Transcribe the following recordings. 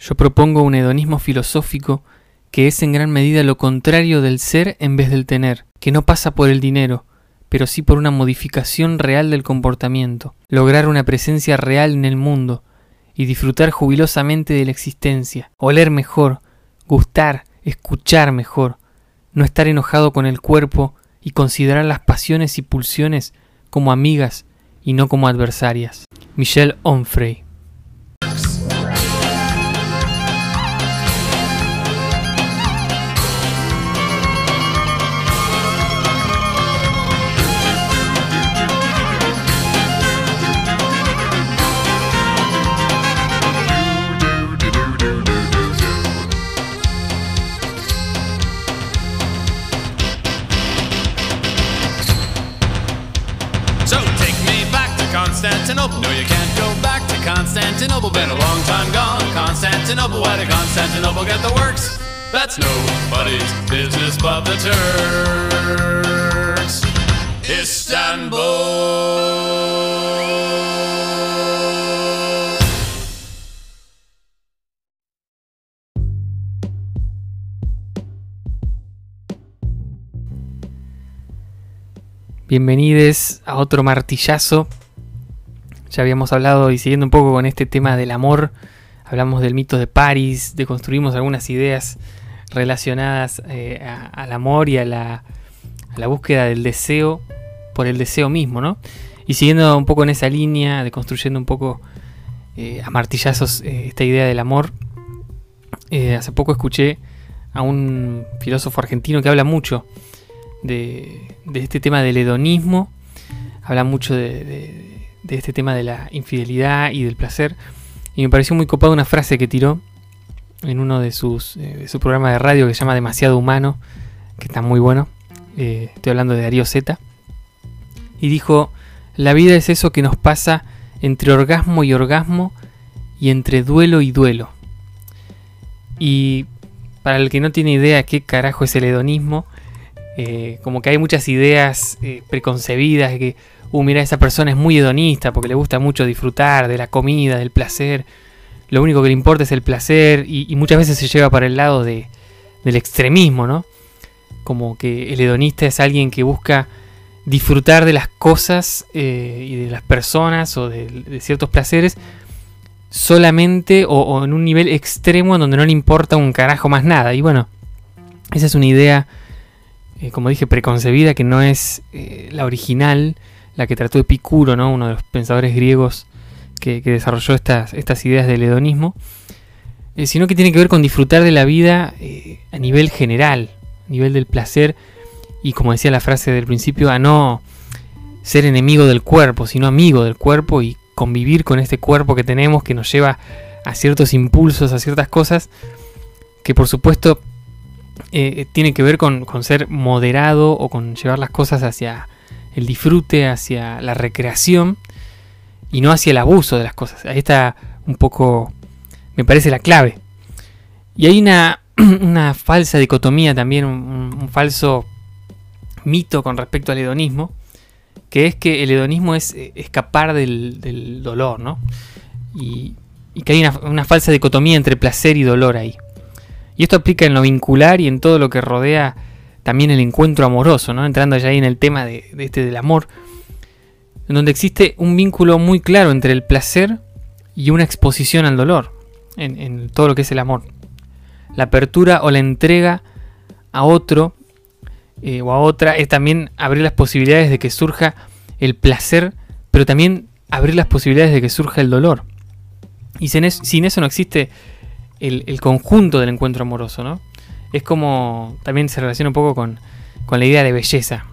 Yo propongo un hedonismo filosófico que es en gran medida lo contrario del ser en vez del tener, que no pasa por el dinero, pero sí por una modificación real del comportamiento, lograr una presencia real en el mundo y disfrutar jubilosamente de la existencia, oler mejor, gustar, escuchar mejor, no estar enojado con el cuerpo y considerar las pasiones y pulsiones como amigas y no como adversarias. Michel Onfray business the Turks. Istanbul. Bienvenidos a otro martillazo. Ya habíamos hablado y siguiendo un poco con este tema del amor, hablamos del mito de París, deconstruimos algunas ideas relacionadas eh, al amor y a la, búsqueda del deseo por el deseo mismo, ¿no? Y siguiendo un poco en esa línea, deconstruyendo un poco eh, a martillazos eh, esta idea del amor, hace poco escuché a un filósofo argentino que habla mucho de, este tema del hedonismo, habla mucho de este tema de la infidelidad y del placer, y me pareció muy copada una frase que tiró en uno de sus eh, de su de radio que se llama Demasiado Humano, que está muy bueno, eh, estoy hablando de Darío Z, y dijo, la vida es eso que nos pasa entre orgasmo y orgasmo y entre duelo y duelo. Y para el que no tiene idea qué carajo es el hedonismo, eh, como que hay muchas ideas eh, preconcebidas que, uh, mira, esa persona es muy hedonista porque le gusta mucho disfrutar de la comida, del placer. Lo único que le importa es el placer y, muchas veces se lleva para el lado de, del extremismo, ¿no? Como que el hedonista es alguien que busca disfrutar de las cosas eh, y de las personas o de, ciertos placeres solamente o, o en un nivel extremo en donde no le importa un carajo más nada. Y bueno, esa es una idea eh, como dije, preconcebida, que no es eh, la original, la que trató Epicuro, ¿no? uno de los pensadores griegos que, desarrolló estas, ideas del hedonismo, eh, sino que tiene que ver con disfrutar de la vida eh, a nivel general, a nivel del placer, y como decía la frase del principio, a no ser enemigo del cuerpo, sino amigo del cuerpo y convivir con este cuerpo que tenemos que nos lleva a ciertos impulsos, a ciertas cosas, que por supuesto eh, tiene que ver con ser moderado o con llevar las cosas hacia el disfrute, hacia la recreación y no hacia el abuso de las cosas. Ahí está un poco, me parece la clave. Y hay una, una falsa dicotomía también, un, falso mito con respecto al hedonismo, que es que el hedonismo es eh, escapar del, dolor, ¿no? Y, y que hay una, falsa dicotomía entre placer y dolor ahí. Y esto aplica en lo vincular y en todo lo que rodea también el encuentro amoroso, ¿no? Entrando ya ahí en el tema de este del amor, en donde existe un vínculo muy claro entre el placer y una exposición al dolor, en, todo lo que es el amor. La apertura o la entrega a otro eh, o a otra es también abrir las posibilidades de que surja el placer, pero también abrir las posibilidades de que surja el dolor. Y sin eso no existe el, el conjunto del encuentro amoroso, ¿no? Es como también se relaciona un poco con, con la idea de belleza.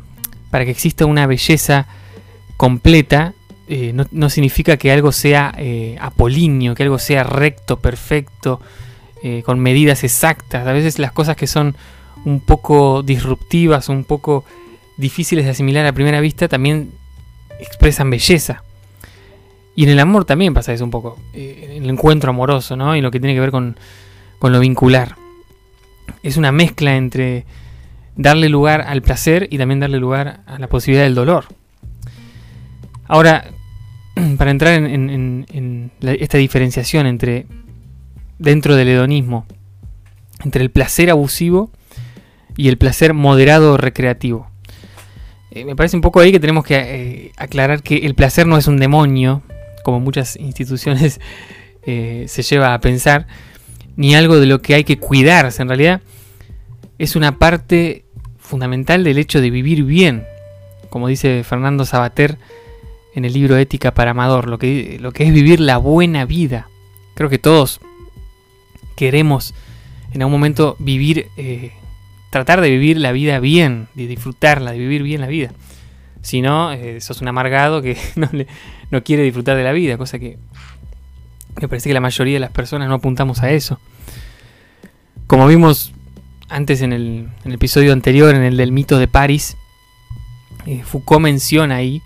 Para que exista una belleza completa, eh, no, significa que algo sea eh, apolíneo, que algo sea recto, perfecto, eh, con medidas exactas. A veces las cosas que son un poco disruptivas, un poco difíciles de asimilar a primera vista, también expresan belleza. Y en el amor también pasa eso un poco. eh, en el encuentro amoroso, ¿no? Y lo que tiene que ver con, con lo vincular. Es una mezcla entre darle lugar al placer y también darle lugar a la posibilidad del dolor. Ahora, para entrar en, esta diferenciación entre dentro del hedonismo entre el placer abusivo y el placer moderado recreativo. Eh, me parece un poco ahí que tenemos que eh, aclarar que el placer no es un demonio, como muchas instituciones eh, se lleva a pensar, ni algo de lo que hay que cuidarse. En realidad es una parte fundamental del hecho de vivir bien, como dice Fernando Sabater en el libro Ética para Amador, lo que, lo que es vivir la buena vida. Creo que todos queremos en algún momento vivir, eh, tratar de vivir la vida bien, de disfrutarla, de vivir bien la vida. Si no, eh, sos un amargado que no, no quiere disfrutar de la vida, cosa que me parece que la mayoría de las personas no apuntamos a eso. Como vimos antes en el, episodio anterior, en el del mito de París, eh, Foucault menciona ahí,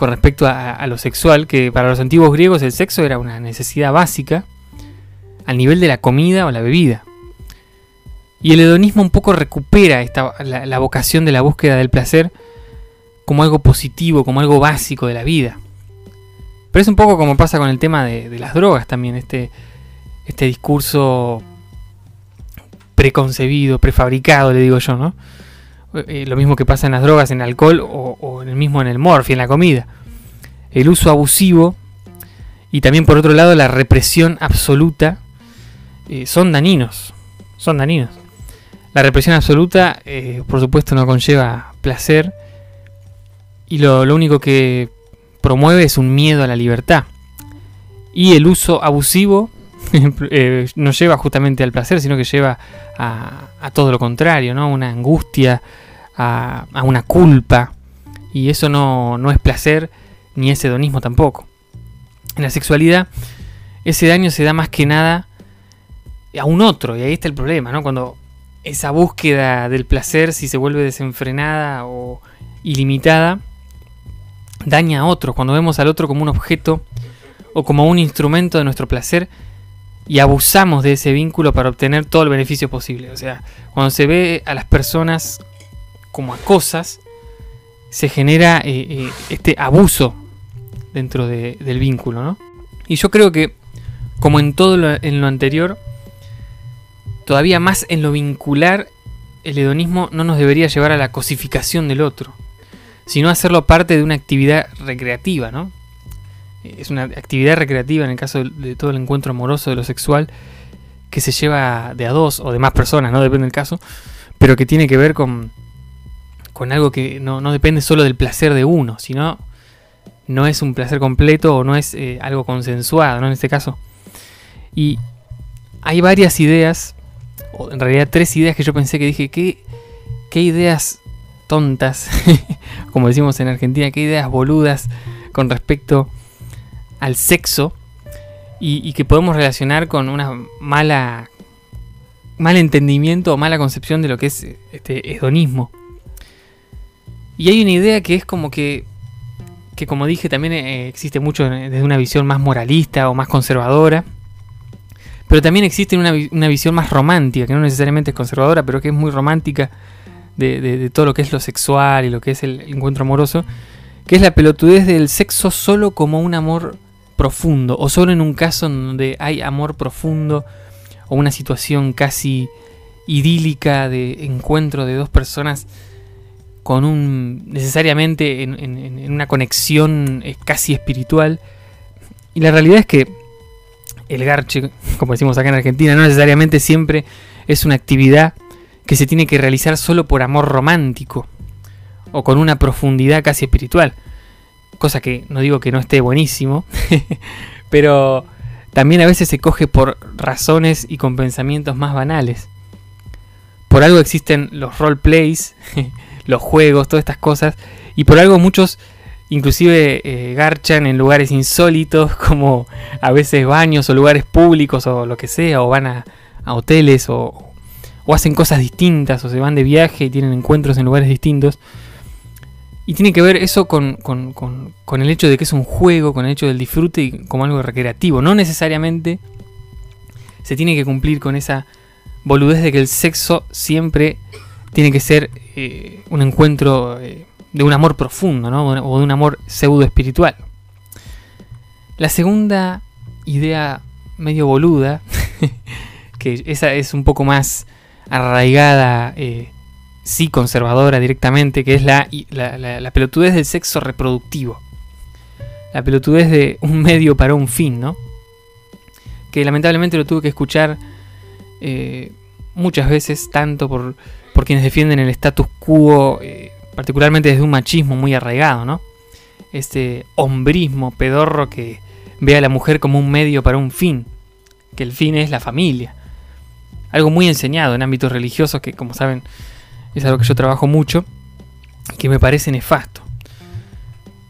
con respecto a, lo sexual, que para los antiguos griegos el sexo era una necesidad básica al nivel de la comida o la bebida. Y el hedonismo un poco recupera esta, la, vocación de la búsqueda del placer como algo positivo, como algo básico de la vida. Pero es un poco como pasa con el tema de, las drogas también, este, este discurso preconcebido, prefabricado, le digo yo, ¿no? Eh, lo mismo que pasa en las drogas, en el alcohol o, en el mismo en el morfi, en la comida. El uso abusivo y también por otro lado la represión absoluta eh, son dañinos, son dañinos. La represión absoluta, eh, por supuesto, no conlleva placer y lo, único que promueve es un miedo a la libertad. Y el uso abusivo eh, no lleva justamente al placer, sino que lleva a, todo lo contrario, ¿no? Una angustia, a, una culpa. Y eso no, no, es placer ni es hedonismo tampoco. En la sexualidad, ese daño se da más que nada a un otro, y ahí está el problema, ¿no? Cuando esa búsqueda del placer, si se vuelve desenfrenada o ilimitada, daña a otro. Cuando vemos al otro como un objeto o como un instrumento de nuestro placer y abusamos de ese vínculo para obtener todo el beneficio posible. O sea, cuando se ve a las personas como a cosas, se genera eh, eh, este abuso dentro del vínculo, ¿no? Y yo creo que, como en todo lo, en lo anterior, Todavía más en lo vincular, el hedonismo no nos debería llevar a la cosificación del otro, sino hacerlo parte de una actividad recreativa, ¿no? Es una actividad recreativa en el caso de todo el encuentro amoroso de lo sexual que se lleva de a dos o de más personas, no depende del caso, pero que tiene que ver con, con algo que no, depende solo del placer de uno, sino no es un placer completo o no es eh, algo consensuado, ¿no? En este caso. Y hay varias ideas en realidad tres ideas que yo pensé que dije, ¿qué, qué ideas tontas, como decimos en Argentina, qué ideas boludas con respecto al sexo y, que podemos relacionar con una mala mal entendimiento o mala concepción de lo que es este hedonismo. Y hay una idea que es como que, que como dije, también eh, existe mucho desde una visión más moralista o más conservadora pero también existe una, visión más romántica, que no necesariamente es conservadora, pero que es muy romántica de, todo lo que es lo sexual y lo que es el encuentro amoroso, que es la pelotudez del sexo solo como un amor profundo, o solo en un caso donde hay amor profundo, o una situación casi idílica de encuentro de dos personas con un necesariamente en, en una conexión eh, casi espiritual. Y la realidad es que el garche, como decimos acá en Argentina, no necesariamente siempre es una actividad que se tiene que realizar solo por amor romántico o con una profundidad casi espiritual. Cosa que no digo que no esté buenísimo, pero también a veces se coge por razones y con pensamientos más banales. Por algo existen los roleplays, los juegos, todas estas cosas, y por algo muchos Inclusive eh, garchan en lugares insólitos como a veces baños o lugares públicos o lo que sea, o van a, hoteles o, hacen cosas distintas o se van de viaje y tienen encuentros en lugares distintos. Y tiene que ver eso con, con, el hecho de que es un juego, con el hecho del disfrute y como algo recreativo. No necesariamente se tiene que cumplir con esa boludez de que el sexo siempre tiene que ser eh, un encuentro eh, de un amor profundo, ¿no? O de un amor pseudo espiritual. La segunda idea medio boluda que esa es un poco más arraigada, eh, sí conservadora directamente, que es la, la, pelotudez del sexo reproductivo. La pelotudez de un medio para un fin, ¿no? Que lamentablemente lo tuve que escuchar eh, muchas veces, tanto por, por, quienes defienden el status quo, eh, particularmente desde un machismo muy arraigado, ¿no? Este hombrismo pedorro que ve a la mujer como un medio para un fin, que el fin es la familia. Algo muy enseñado en ámbitos religiosos que, como saben, es algo que yo trabajo mucho que me parece nefasto.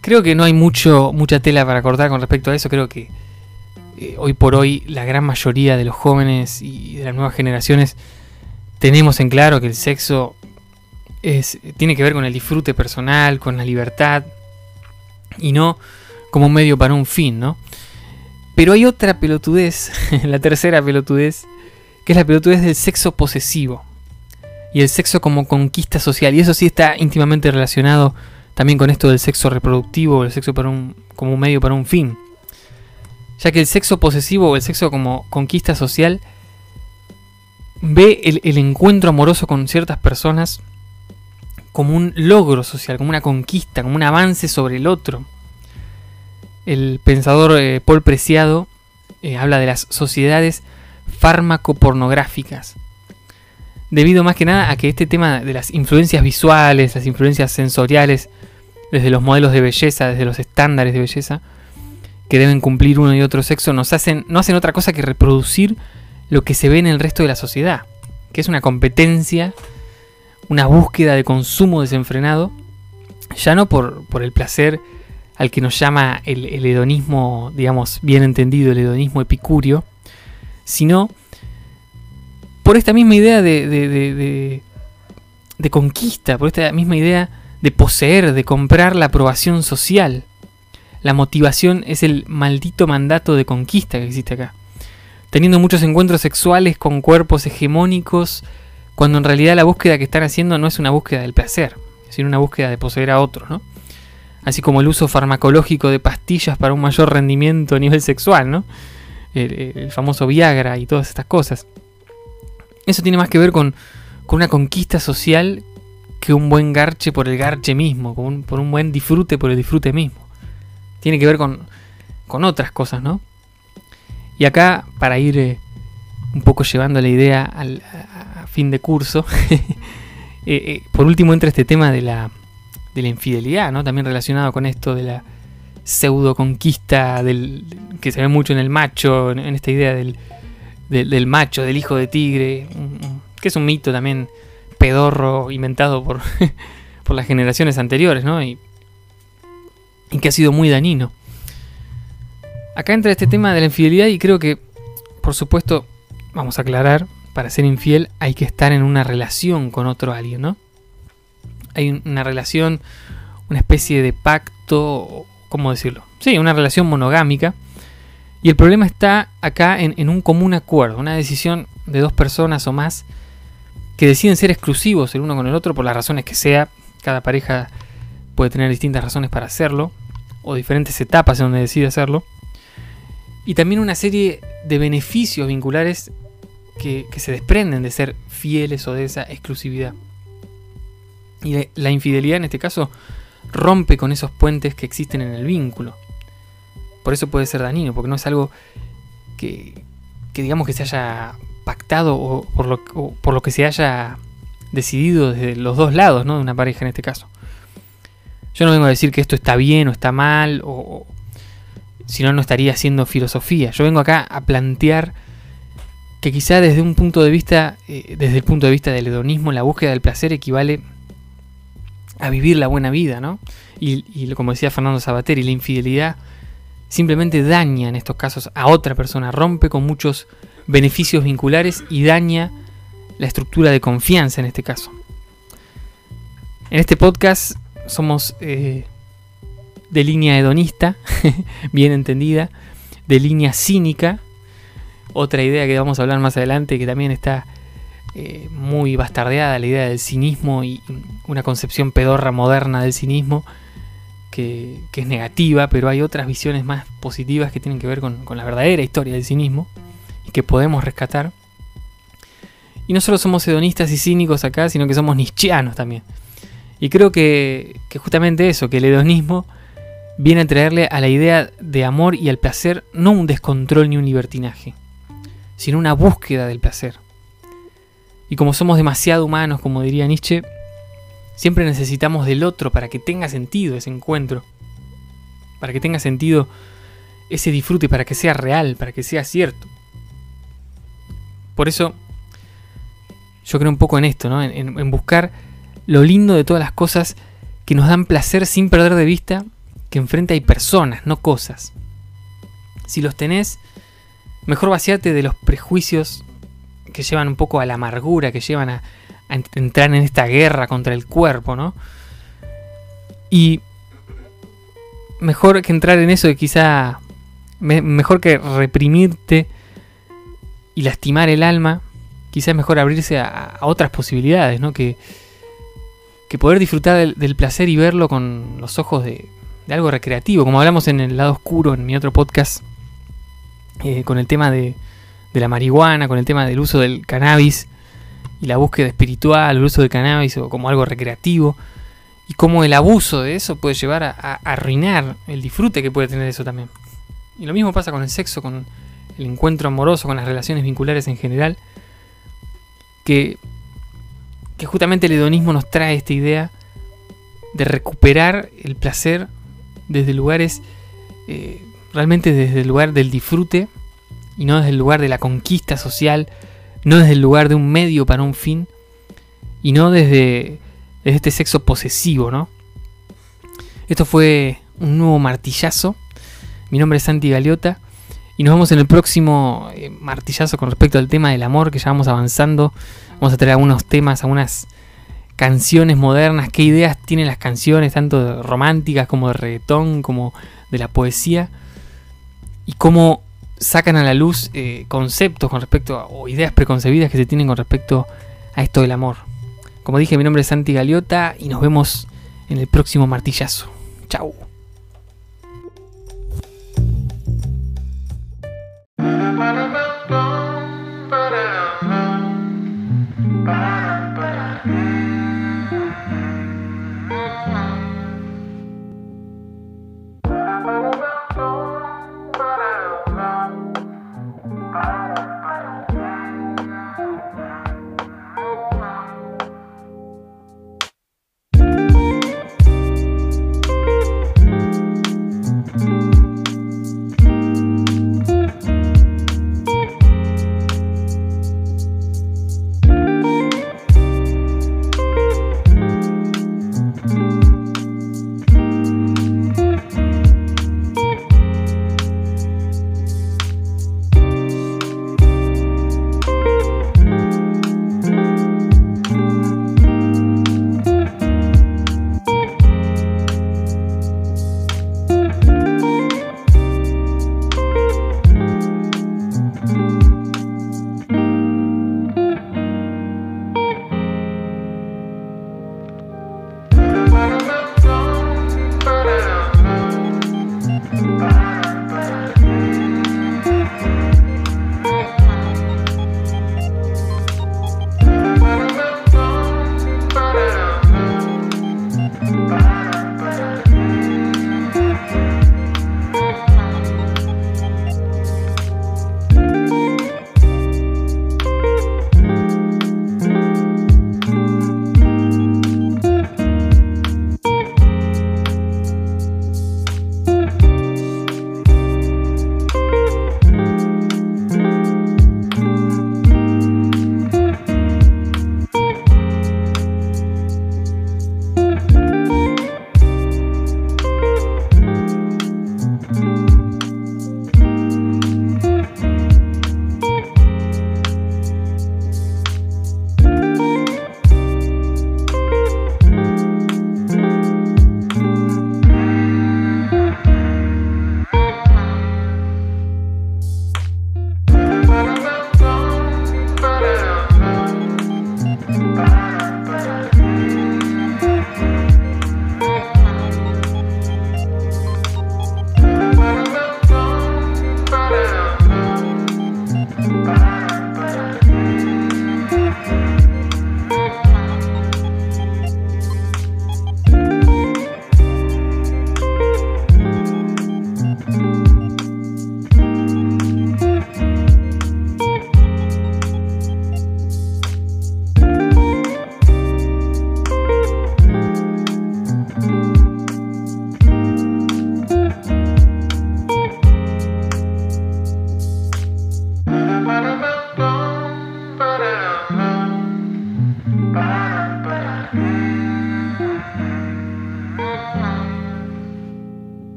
Creo que no hay mucho, mucha tela para cortar con respecto a eso. Creo que eh, hoy por hoy la gran mayoría de los jóvenes y de las nuevas generaciones tenemos en claro que el sexo tiene que ver con el disfrute personal, con la libertad y no como un medio para un fin, ¿no? Pero hay otra pelotudez, la tercera pelotudez, que es la pelotudez del sexo posesivo y el sexo como conquista social. Y eso sí está íntimamente relacionado también con esto del sexo reproductivo, el sexo como un medio para un fin. Ya que el sexo posesivo o el sexo como conquista social ve el, el encuentro amoroso con ciertas personas como un logro social, como una conquista, como un avance sobre el otro. El pensador eh, Paul Preciado eh, habla de las sociedades fármaco-pornográficas. Debido más que nada a que este tema de las influencias visuales, las influencias sensoriales, desde los modelos de belleza, desde los estándares de belleza, que deben cumplir uno y otro sexo, nos hacen, no hacen otra cosa que reproducir lo que se ve en el resto de la sociedad, que es una competencia, una búsqueda de consumo desenfrenado, ya no por, por el placer al que nos llama el, hedonismo, digamos, bien entendido, el hedonismo epicurio, sino por esta misma idea de, conquista, por esta misma idea de poseer, de comprar la aprobación social. La motivación es el maldito mandato de conquista que existe acá. Teniendo muchos encuentros sexuales con cuerpos hegemónicos, cuando en realidad la búsqueda que están haciendo no es una búsqueda del placer, sino una búsqueda de poseer a otros, ¿no? así como el uso farmacológico de pastillas para un mayor rendimiento a nivel sexual, ¿no? El, famoso Viagra y todas estas cosas. Eso tiene más que ver con, una conquista social que un buen garche por el garche mismo, por un buen disfrute por el disfrute mismo. Tiene que ver con, con otras cosas, ¿no? Y acá, para ir eh, un poco llevando la idea al, a, fin de curso, eh, eh, por último entra este tema de la, de la infidelidad, ¿no? También relacionado con esto de la pseudo conquista que se ve mucho en el macho, en, esta idea del, del, macho, del hijo de tigre, que es un mito también pedorro inventado por, por las generaciones anteriores, ¿no? Y, y que ha sido muy dañino. Acá entra este tema de la infidelidad y creo que, por supuesto, vamos a aclarar, para ser infiel hay que estar en una relación con otro alguien, ¿no? hay una relación, una especie de pacto, ¿cómo decirlo? Sí, una relación monogámica. Y el problema está acá en, un común acuerdo, una decisión de dos personas o más que deciden ser exclusivos el uno con el otro por las razones que sea. Cada pareja puede tener distintas razones para hacerlo, o diferentes etapas en donde decide hacerlo. Y también una serie de beneficios vinculares que se desprenden de ser fieles o de esa exclusividad. Y la infidelidad en este caso rompe con esos puentes que existen en el vínculo. Por eso puede ser dañino, porque no es algo que, digamos que se haya pactado o por, lo, que se haya decidido desde los dos lados, ¿no? De una pareja en este caso. Yo no vengo a decir que esto está bien o está mal, o, si no, no estaría haciendo filosofía. Yo vengo acá a plantear que quizá desde un punto de vista, eh, desde el punto de vista del hedonismo, la búsqueda del placer equivale a vivir la buena vida, ¿no? Y, como decía Fernando Sabateri, la infidelidad simplemente daña en estos casos a otra persona, rompe con muchos beneficios vinculares y daña la estructura de confianza en este caso. En este podcast somos eh, de línea hedonista, bien entendida, de línea cínica, otra idea que vamos a hablar más adelante que también está eh, muy bastardeada la idea del cinismo y una concepción pedorra moderna del cinismo que, es negativa, pero hay otras visiones más positivas que tienen que ver con, la verdadera historia del cinismo y que podemos rescatar. Y no solo somos hedonistas y cínicos acá, sino que somos nietzscheanos también. Y creo que, que justamente eso, que el hedonismo viene a traerle a la idea de amor y al placer no un descontrol ni un libertinaje, sino una búsqueda del placer. Y como somos demasiado humanos, como diría Nietzsche, siempre necesitamos del otro para que tenga sentido ese encuentro, para que tenga sentido ese disfrute, para que sea real, para que sea cierto. Por eso yo creo un poco en esto, ¿no? en, en buscar lo lindo de todas las cosas que nos dan placer sin perder de vista que enfrente hay personas, no cosas. Si los tenés, mejor vaciarte de los prejuicios que llevan un poco a la amargura, que llevan a, entrar en esta guerra contra el cuerpo, ¿no? Y mejor que entrar en eso de quizá... Me, mejor que reprimirte y lastimar el alma, quizá es mejor abrirse a, otras posibilidades, ¿no? Que, que poder disfrutar del, placer y verlo con los ojos de, algo recreativo, como hablamos en el lado oscuro, en mi otro podcast, eh, con el tema de la marihuana, con el tema del uso del cannabis y la búsqueda espiritual, el uso del cannabis o como algo recreativo, y cómo el abuso de eso puede llevar a, a, arruinar el disfrute que puede tener eso también. Y lo mismo pasa con el sexo, con el encuentro amoroso, con las relaciones vinculares en general, que, que justamente el hedonismo nos trae esta idea de recuperar el placer desde lugares, eh, realmente desde el lugar del disfrute y no desde el lugar de la conquista social, no desde el lugar de un medio para un fin y no desde, desde este sexo posesivo, ¿no? Esto fue un nuevo martillazo. Mi nombre es Santi Galeota y nos vemos en el próximo eh, martillazo con respecto al tema del amor que ya vamos avanzando. Vamos a traer algunos temas, algunas canciones modernas, qué ideas tienen las canciones, tanto románticas como de reggaetón, como de la poesía, y cómo sacan a la luz eh, conceptos con respecto a, o ideas preconcebidas que se tienen con respecto a esto del amor. Como dije, mi nombre es Santi Galiota y nos vemos en el próximo martillazo. Chau.